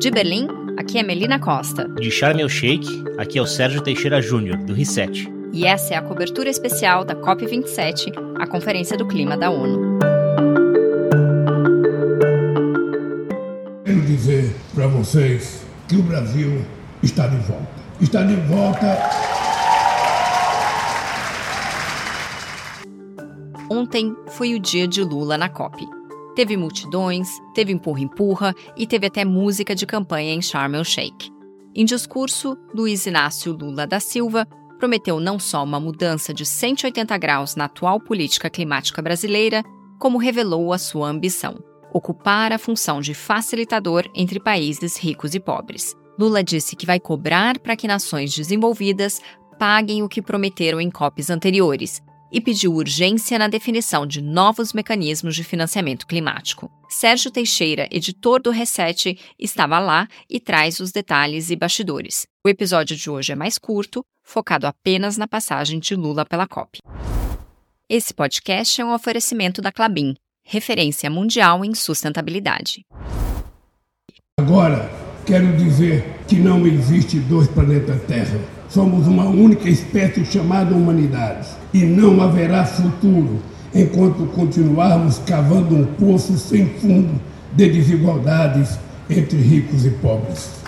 De Berlim, aqui é Melina Costa. De Sharm el Sheikh, aqui é o Sérgio Teixeira Júnior, do Reset. E essa é a cobertura especial da COP27, a Conferência do Clima da ONU. Quero dizer para vocês que o Brasil está de volta. Está de volta. Ontem foi o dia de Lula na COP. Teve multidões, teve empurra-empurra e teve até música de campanha em Sharm el Sheikh. Em discurso, Luiz Inácio Lula da Silva prometeu não só uma mudança de 180 graus na atual política climática brasileira, como revelou a sua ambição: ocupar a função de facilitador entre países ricos e pobres. Lula disse que vai cobrar para que nações desenvolvidas paguem o que prometeram em COPs anteriores e pediu urgência na definição de novos mecanismos de financiamento climático. Sérgio Teixeira, editor do Reset, estava lá e traz os detalhes e bastidores. O episódio de hoje é mais curto, focado apenas na passagem de Lula pela COP. Esse podcast é um oferecimento da Clabin, referência mundial em sustentabilidade. Agora, quero dizer que não existe dois planetas Terra. Somos uma única espécie chamada humanidade. E não haverá futuro enquanto continuarmos cavando um poço sem fundo de desigualdades entre ricos e pobres.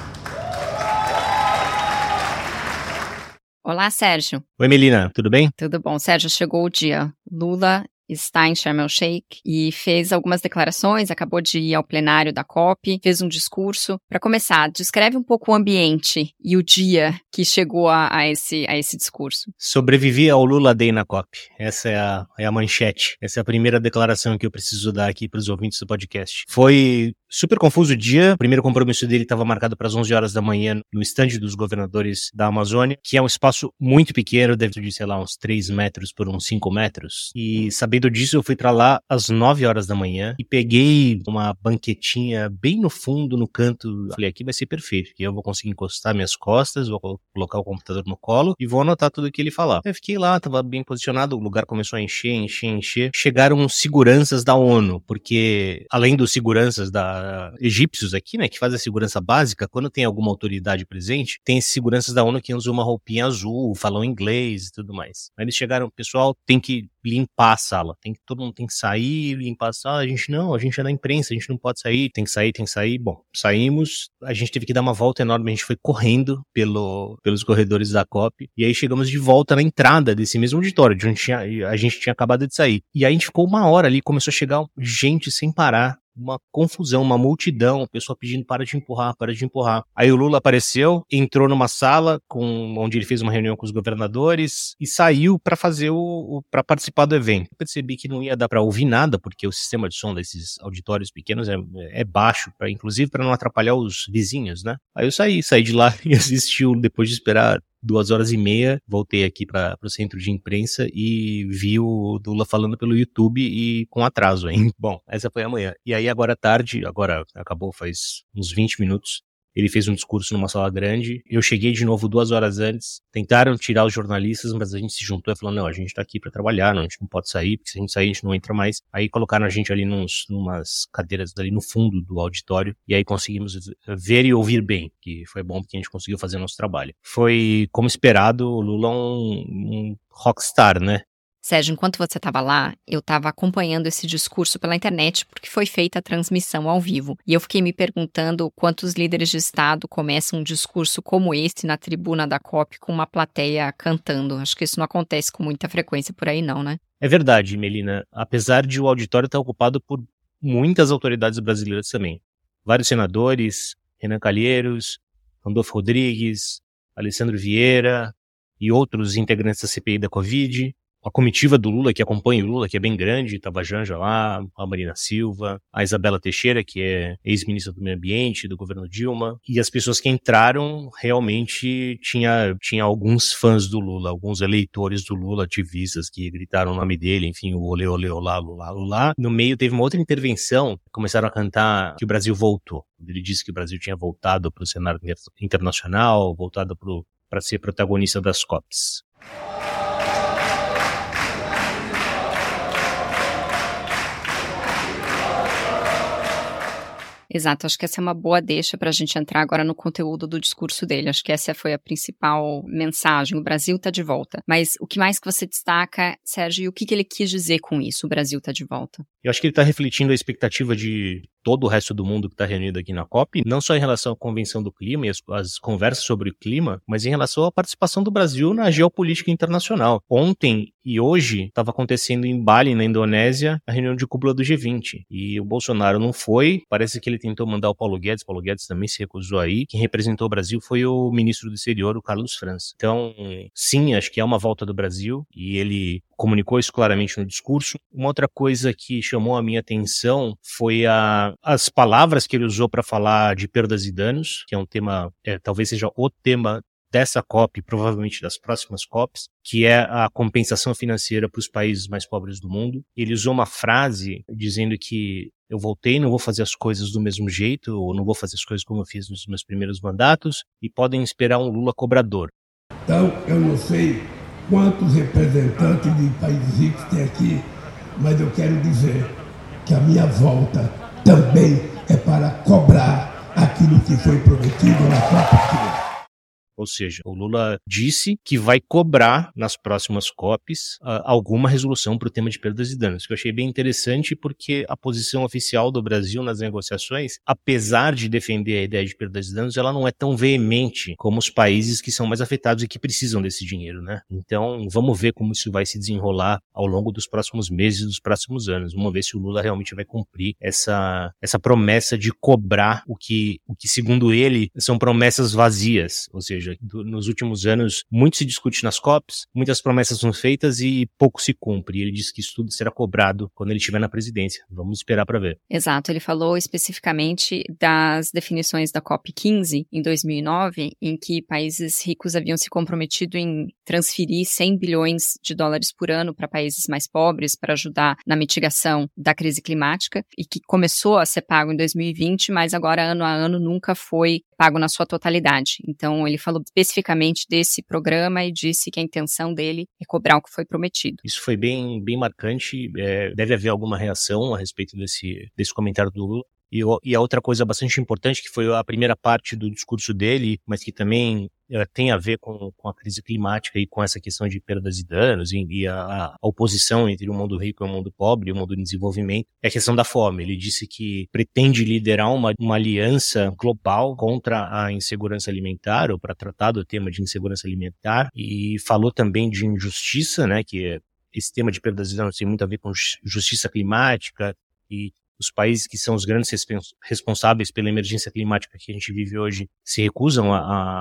Olá, Sérgio. Oi, Melina, tudo bem? Tudo bom. Sérgio, chegou o dia. Lula está em Sharm el Sheikh e fez algumas declarações, acabou de ir ao plenário da COP, fez um discurso. Para começar, descreve um pouco o ambiente e o dia que chegou a, a, esse, a esse discurso. Sobrevivi ao Lula Day na COP. Essa é a, é a manchete. Essa é a primeira declaração que eu preciso dar aqui para os ouvintes do podcast. Foi super confuso o dia. O primeiro compromisso dele estava marcado para as 11 horas da manhã no estande dos governadores da Amazônia, que é um espaço muito pequeno, deve de, sei lá, uns 3 metros por uns 5 metros. E sabendo disso, eu fui para lá às 9 horas da manhã e peguei uma banquetinha bem no fundo, no canto. Falei, aqui vai ser perfeito, que eu vou conseguir encostar minhas costas, vou colocar o computador no colo e vou anotar tudo o que ele falar. Eu fiquei lá, tava bem posicionado, o lugar começou a encher, encher, encher. Chegaram seguranças da ONU, porque além dos seguranças da egípcios aqui, né, que fazem a segurança básica, quando tem alguma autoridade presente, tem seguranças da ONU que usam uma roupinha azul, falam inglês e tudo mais. Aí eles chegaram, pessoal tem que limpar a sala, tem que todo mundo tem que sair, limpar a sala. A gente não, a gente é da imprensa, a gente não pode sair, tem que sair, tem que sair. Bom, saímos, a gente teve que dar uma volta enorme, a gente foi correndo pelo, pelos corredores da COP e aí chegamos de volta na entrada desse mesmo auditório, de onde tinha, a gente tinha acabado de sair. E aí a gente ficou uma hora ali, começou a chegar gente sem parar uma confusão, uma multidão, pessoa pedindo para de empurrar, para de empurrar. Aí o Lula apareceu, entrou numa sala com onde ele fez uma reunião com os governadores e saiu para fazer o, o para participar do evento. Eu percebi que não ia dar para ouvir nada porque o sistema de som desses auditórios pequenos é, é baixo, para inclusive para não atrapalhar os vizinhos, né? Aí eu saí, saí de lá e assisti depois de esperar duas horas e meia, voltei aqui para o centro de imprensa e vi o Lula falando pelo YouTube e com atraso, hein? Bom, essa foi amanhã. E aí agora à tarde, agora acabou faz uns 20 minutos, ele fez um discurso numa sala grande. Eu cheguei de novo duas horas antes. Tentaram tirar os jornalistas, mas a gente se juntou e falou: não, a gente tá aqui para trabalhar, não, a gente não pode sair, porque se a gente sair, a gente não entra mais. Aí colocaram a gente ali nos, numas cadeiras ali no fundo do auditório. E aí conseguimos ver e ouvir bem, que foi bom porque a gente conseguiu fazer nosso trabalho. Foi, como esperado, o Lula um, um rockstar, né? Sérgio, enquanto você estava lá, eu estava acompanhando esse discurso pela internet porque foi feita a transmissão ao vivo. E eu fiquei me perguntando quantos líderes de Estado começam um discurso como esse na tribuna da COP com uma plateia cantando. Acho que isso não acontece com muita frequência por aí, não, né? É verdade, Melina. Apesar de o auditório estar ocupado por muitas autoridades brasileiras também. Vários senadores, Renan Calheiros, Randolfo Rodrigues, Alessandro Vieira e outros integrantes da CPI da Covid a comitiva do Lula, que acompanha o Lula, que é bem grande, estava a Janja lá, a Marina Silva, a Isabela Teixeira, que é ex-ministra do Meio Ambiente do governo Dilma, e as pessoas que entraram realmente tinha, tinha alguns fãs do Lula, alguns eleitores do Lula, ativistas que gritaram o nome dele, enfim, o olê, olê, olá, lula, lula. No meio teve uma outra intervenção, começaram a cantar que o Brasil voltou. Ele disse que o Brasil tinha voltado para o cenário internacional, voltado para ser protagonista das COPs. Exato, acho que essa é uma boa deixa para a gente entrar agora no conteúdo do discurso dele. Acho que essa foi a principal mensagem. O Brasil está de volta. Mas o que mais que você destaca, Sérgio, e o que, que ele quis dizer com isso? O Brasil está de volta. Eu acho que ele está refletindo a expectativa de todo o resto do mundo que está reunido aqui na COP, não só em relação à Convenção do Clima e as, as, conversas sobre o clima, mas em relação à participação do Brasil na geopolítica internacional. Ontem e hoje estava acontecendo em Bali, na Indonésia, a reunião de cúpula do G20. E o Bolsonaro não foi, parece que ele tentou mandar o Paulo Guedes, Paulo Guedes também se recusou aí. Quem representou o Brasil foi o ministro do exterior, o Carlos França. Então, sim, acho que é uma volta do Brasil e ele comunicou isso claramente no discurso. Uma outra coisa que chamou a minha atenção foi a, as palavras que ele usou para falar de perdas e danos, que é um tema, é, talvez seja o tema dessa COP, provavelmente das próximas COPs, que é a compensação financeira para os países mais pobres do mundo. Ele usou uma frase dizendo que eu voltei, não vou fazer as coisas do mesmo jeito, ou não vou fazer as coisas como eu fiz nos meus primeiros mandatos, e podem esperar um Lula cobrador. Então, eu não sei quantos representantes de países ricos tem aqui, mas eu quero dizer que a minha volta também é para cobrar aquilo que foi prometido na COP ou seja, o Lula disse que vai cobrar nas próximas COPs uh, alguma resolução para o tema de perdas e danos, que eu achei bem interessante porque a posição oficial do Brasil nas negociações, apesar de defender a ideia de perdas e danos, ela não é tão veemente como os países que são mais afetados e que precisam desse dinheiro, né? Então, vamos ver como isso vai se desenrolar ao longo dos próximos meses, dos próximos anos. Vamos ver se o Lula realmente vai cumprir essa, essa promessa de cobrar o que, o que, segundo ele, são promessas vazias, ou seja, seja, do, nos últimos anos muito se discute nas COPs, muitas promessas são feitas e pouco se cumpre. Ele disse que isso tudo será cobrado quando ele estiver na presidência. Vamos esperar para ver. Exato, ele falou especificamente das definições da COP 15 em 2009, em que países ricos haviam se comprometido em transferir 100 bilhões de dólares por ano para países mais pobres para ajudar na mitigação da crise climática e que começou a ser pago em 2020, mas agora ano a ano nunca foi pago na sua totalidade. Então ele falou falou especificamente desse programa e disse que a intenção dele é cobrar o que foi prometido. Isso foi bem, bem marcante. É, deve haver alguma reação a respeito desse, desse comentário do Lula. E, e, a outra coisa bastante importante, que foi a primeira parte do discurso dele, mas que também uh, tem a ver com, com, a crise climática e com essa questão de perdas e danos e, e a, a, oposição entre o mundo rico e o mundo pobre, o mundo em desenvolvimento, é a questão da fome. Ele disse que pretende liderar uma, uma aliança global contra a insegurança alimentar, ou para tratar do tema de insegurança alimentar, e falou também de injustiça, né, que esse tema de perdas e danos tem muito a ver com justiça climática e os países que são os grandes responsáveis pela emergência climática que a gente vive hoje se recusam a,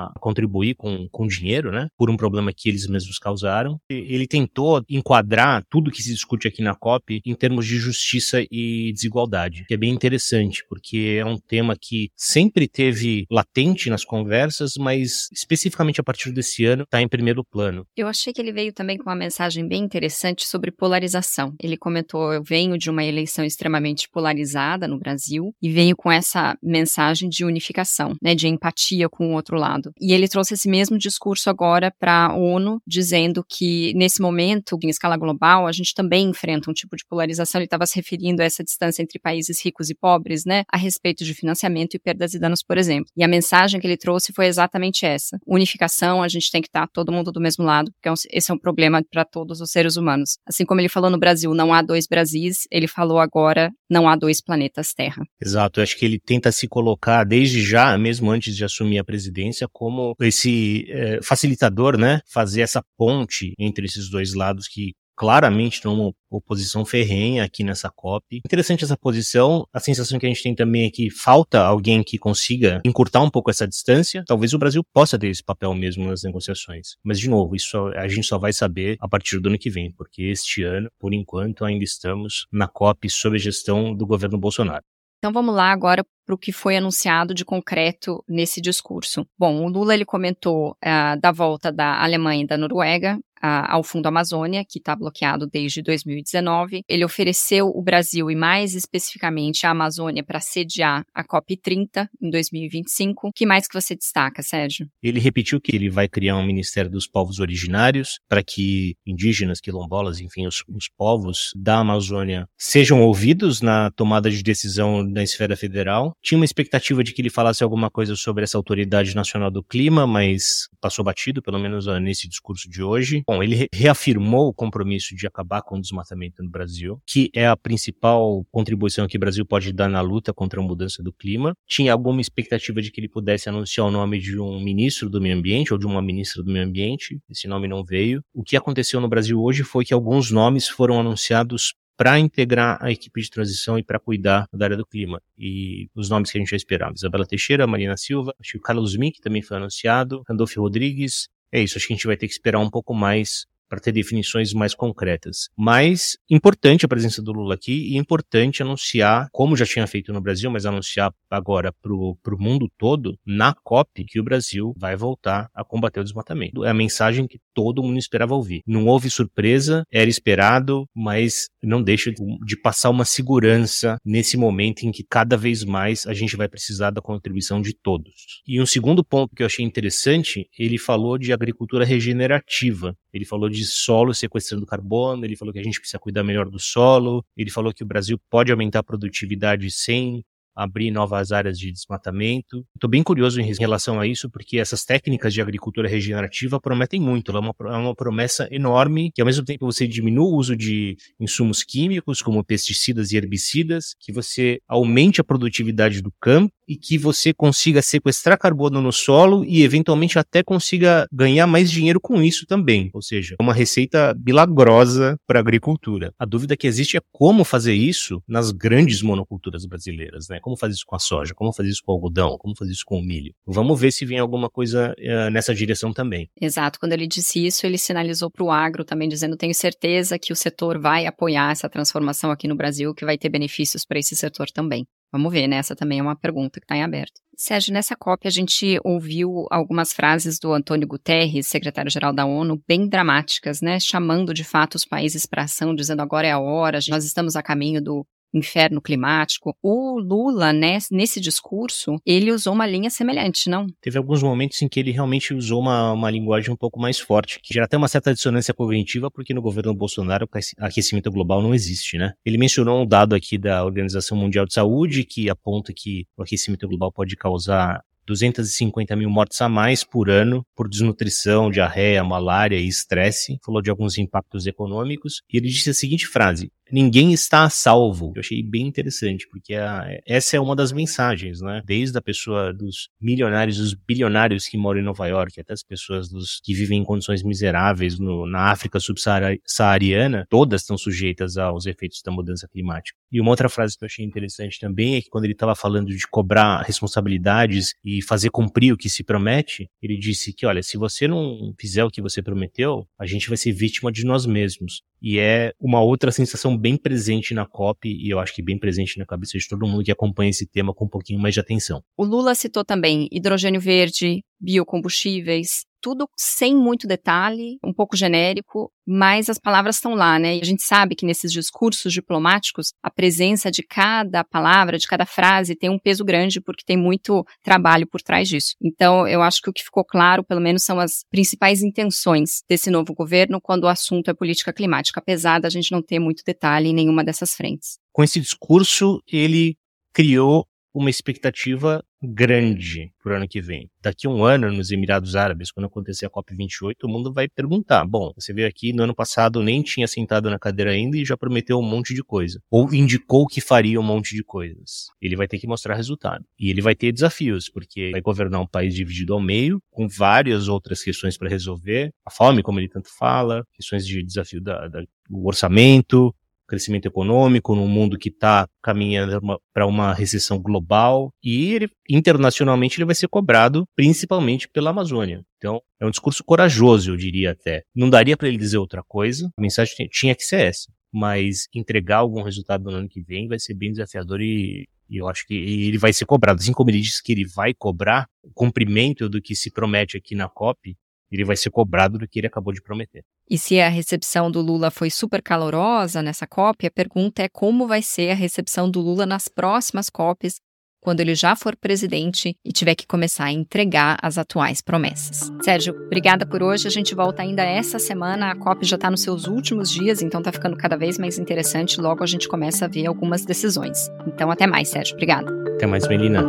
a contribuir com, com dinheiro, né, por um problema que eles mesmos causaram. Ele tentou enquadrar tudo que se discute aqui na COP em termos de justiça e desigualdade, que é bem interessante, porque é um tema que sempre teve latente nas conversas, mas especificamente a partir desse ano está em primeiro plano. Eu achei que ele veio também com uma mensagem bem interessante sobre polarização. Ele comentou: eu venho de uma eleição extremamente polarizada polarizada no Brasil e veio com essa mensagem de unificação, né, de empatia com o outro lado. E ele trouxe esse mesmo discurso agora para a ONU, dizendo que nesse momento, em escala global, a gente também enfrenta um tipo de polarização. Ele estava se referindo a essa distância entre países ricos e pobres, né, a respeito de financiamento e perdas e danos, por exemplo. E a mensagem que ele trouxe foi exatamente essa: unificação, a gente tem que estar tá todo mundo do mesmo lado, porque é esse é um problema para todos os seres humanos. Assim como ele falou no Brasil, não há dois Brasis, ele falou agora, não há dois planetas Terra. Exato, eu acho que ele tenta se colocar desde já, mesmo antes de assumir a presidência, como esse é, facilitador, né? Fazer essa ponte entre esses dois lados que claramente estão uma oposição ferrenha aqui nessa COP. Interessante essa posição. A sensação que a gente tem também é que falta alguém que consiga encurtar um pouco essa distância. Talvez o Brasil possa ter esse papel mesmo nas negociações. Mas, de novo, isso a gente só vai saber a partir do ano que vem, porque este ano, por enquanto, ainda estamos na COP sob a gestão do governo Bolsonaro. Então vamos lá agora para o que foi anunciado de concreto nesse discurso. Bom, o Lula ele comentou uh, da volta da Alemanha e da Noruega ao Fundo Amazônia, que está bloqueado desde 2019. Ele ofereceu o Brasil e mais especificamente a Amazônia para sediar a COP30 em 2025. O que mais que você destaca, Sérgio? Ele repetiu que ele vai criar um Ministério dos Povos Originários para que indígenas, quilombolas, enfim, os, os povos da Amazônia sejam ouvidos na tomada de decisão da esfera federal Tinha uma expectativa de que ele falasse alguma coisa sobre essa Autoridade Nacional do Clima, mas passou batido, pelo menos nesse discurso de hoje. Bom, ele reafirmou o compromisso de acabar com o desmatamento no Brasil, que é a principal contribuição que o Brasil pode dar na luta contra a mudança do clima. Tinha alguma expectativa de que ele pudesse anunciar o nome de um ministro do meio ambiente ou de uma ministra do meio ambiente. Esse nome não veio. O que aconteceu no Brasil hoje foi que alguns nomes foram anunciados para integrar a equipe de transição e para cuidar da área do clima. E os nomes que a gente já esperava: Isabela Teixeira, Marina Silva, acho que o Carlos Mink também foi anunciado, Randolph Rodrigues. É isso, acho que a gente vai ter que esperar um pouco mais para ter definições mais concretas. Mas importante a presença do Lula aqui e importante anunciar, como já tinha feito no Brasil, mas anunciar agora para o mundo todo, na COP, que o Brasil vai voltar a combater o desmatamento. É a mensagem que todo mundo esperava ouvir. Não houve surpresa, era esperado, mas não deixa de passar uma segurança nesse momento em que cada vez mais a gente vai precisar da contribuição de todos. E um segundo ponto que eu achei interessante, ele falou de agricultura regenerativa. Ele falou de solo sequestrando carbono, ele falou que a gente precisa cuidar melhor do solo, ele falou que o Brasil pode aumentar a produtividade sem abrir novas áreas de desmatamento. Estou bem curioso em relação a isso, porque essas técnicas de agricultura regenerativa prometem muito. É uma, é uma promessa enorme, que ao mesmo tempo você diminua o uso de insumos químicos, como pesticidas e herbicidas, que você aumente a produtividade do campo e que você consiga sequestrar carbono no solo e eventualmente até consiga ganhar mais dinheiro com isso também. Ou seja, é uma receita milagrosa para a agricultura. A dúvida que existe é como fazer isso nas grandes monoculturas brasileiras, né? Como fazer isso com a soja? Como fazer isso com o algodão? Como fazer isso com o milho? Vamos ver se vem alguma coisa uh, nessa direção também. Exato. Quando ele disse isso, ele sinalizou para o agro também, dizendo: tenho certeza que o setor vai apoiar essa transformação aqui no Brasil, que vai ter benefícios para esse setor também. Vamos ver, né? Essa também é uma pergunta que está em aberto. Sérgio, nessa cópia a gente ouviu algumas frases do Antônio Guterres, secretário-geral da ONU, bem dramáticas, né? Chamando de fato os países para ação, dizendo agora é a hora, nós estamos a caminho do inferno climático. O Lula, né, nesse discurso, ele usou uma linha semelhante, não? Teve alguns momentos em que ele realmente usou uma, uma linguagem um pouco mais forte, que gera até uma certa dissonância cognitiva, porque no governo Bolsonaro o aquecimento global não existe, né? Ele mencionou um dado aqui da Organização Mundial de Saúde que aponta que o aquecimento global pode causar 250 mil mortes a mais por ano por desnutrição, diarreia, malária e estresse. Falou de alguns impactos econômicos. E ele disse a seguinte frase: ninguém está a salvo. Eu achei bem interessante, porque a, essa é uma das mensagens, né? Desde a pessoa dos milionários, dos bilionários que moram em Nova York, até as pessoas dos, que vivem em condições miseráveis no, na África subsaariana, todas estão sujeitas aos efeitos da mudança climática. E uma outra frase que eu achei interessante também é que quando ele estava falando de cobrar responsabilidades e fazer cumprir o que se promete, ele disse que, olha, se você não fizer o que você prometeu, a gente vai ser vítima de nós mesmos. E é uma outra sensação bem presente na COP e eu acho que bem presente na cabeça de todo mundo que acompanha esse tema com um pouquinho mais de atenção. O Lula citou também hidrogênio verde, biocombustíveis, tudo sem muito detalhe, um pouco genérico, mas as palavras estão lá, né? E a gente sabe que nesses discursos diplomáticos, a presença de cada palavra, de cada frase, tem um peso grande, porque tem muito trabalho por trás disso. Então, eu acho que o que ficou claro, pelo menos, são as principais intenções desse novo governo quando o assunto é política climática, apesar da gente não ter muito detalhe em nenhuma dessas frentes. Com esse discurso, ele criou uma expectativa grande para o ano que vem. Daqui a um ano, nos Emirados Árabes, quando acontecer a COP28, o mundo vai perguntar: bom, você veio aqui no ano passado, nem tinha sentado na cadeira ainda e já prometeu um monte de coisa. Ou indicou que faria um monte de coisas. Ele vai ter que mostrar resultado. E ele vai ter desafios, porque vai governar um país dividido ao meio, com várias outras questões para resolver. A fome, como ele tanto fala, questões de desafio da, da o orçamento, crescimento econômico, num mundo que está caminhando para uma recessão global e ele, internacionalmente ele vai ser cobrado principalmente pela Amazônia. Então, é um discurso corajoso, eu diria até. Não daria para ele dizer outra coisa, a mensagem tinha que ser essa. Mas entregar algum resultado no ano que vem vai ser bem desafiador e, e eu acho que ele vai ser cobrado. Assim como ele disse que ele vai cobrar o cumprimento do que se promete aqui na COP, ele vai ser cobrado do que ele acabou de prometer. E se a recepção do Lula foi super calorosa nessa COP, a pergunta é como vai ser a recepção do Lula nas próximas COPs, quando ele já for presidente e tiver que começar a entregar as atuais promessas. Sérgio, obrigada por hoje. A gente volta ainda essa semana. A COP já está nos seus últimos dias, então está ficando cada vez mais interessante. Logo a gente começa a ver algumas decisões. Então, até mais, Sérgio. Obrigada. Até mais, Melina.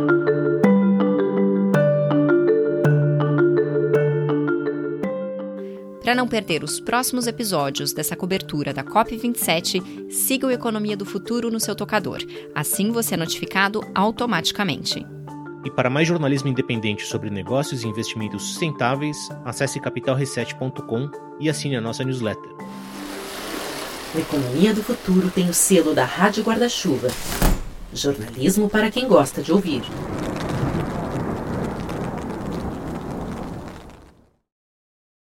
Para não perder os próximos episódios dessa cobertura da COP27, siga o Economia do Futuro no seu tocador. Assim você é notificado automaticamente. E para mais jornalismo independente sobre negócios e investimentos sustentáveis, acesse capitalreset.com e assine a nossa newsletter. O Economia do Futuro tem o selo da Rádio Guarda-Chuva. Jornalismo para quem gosta de ouvir.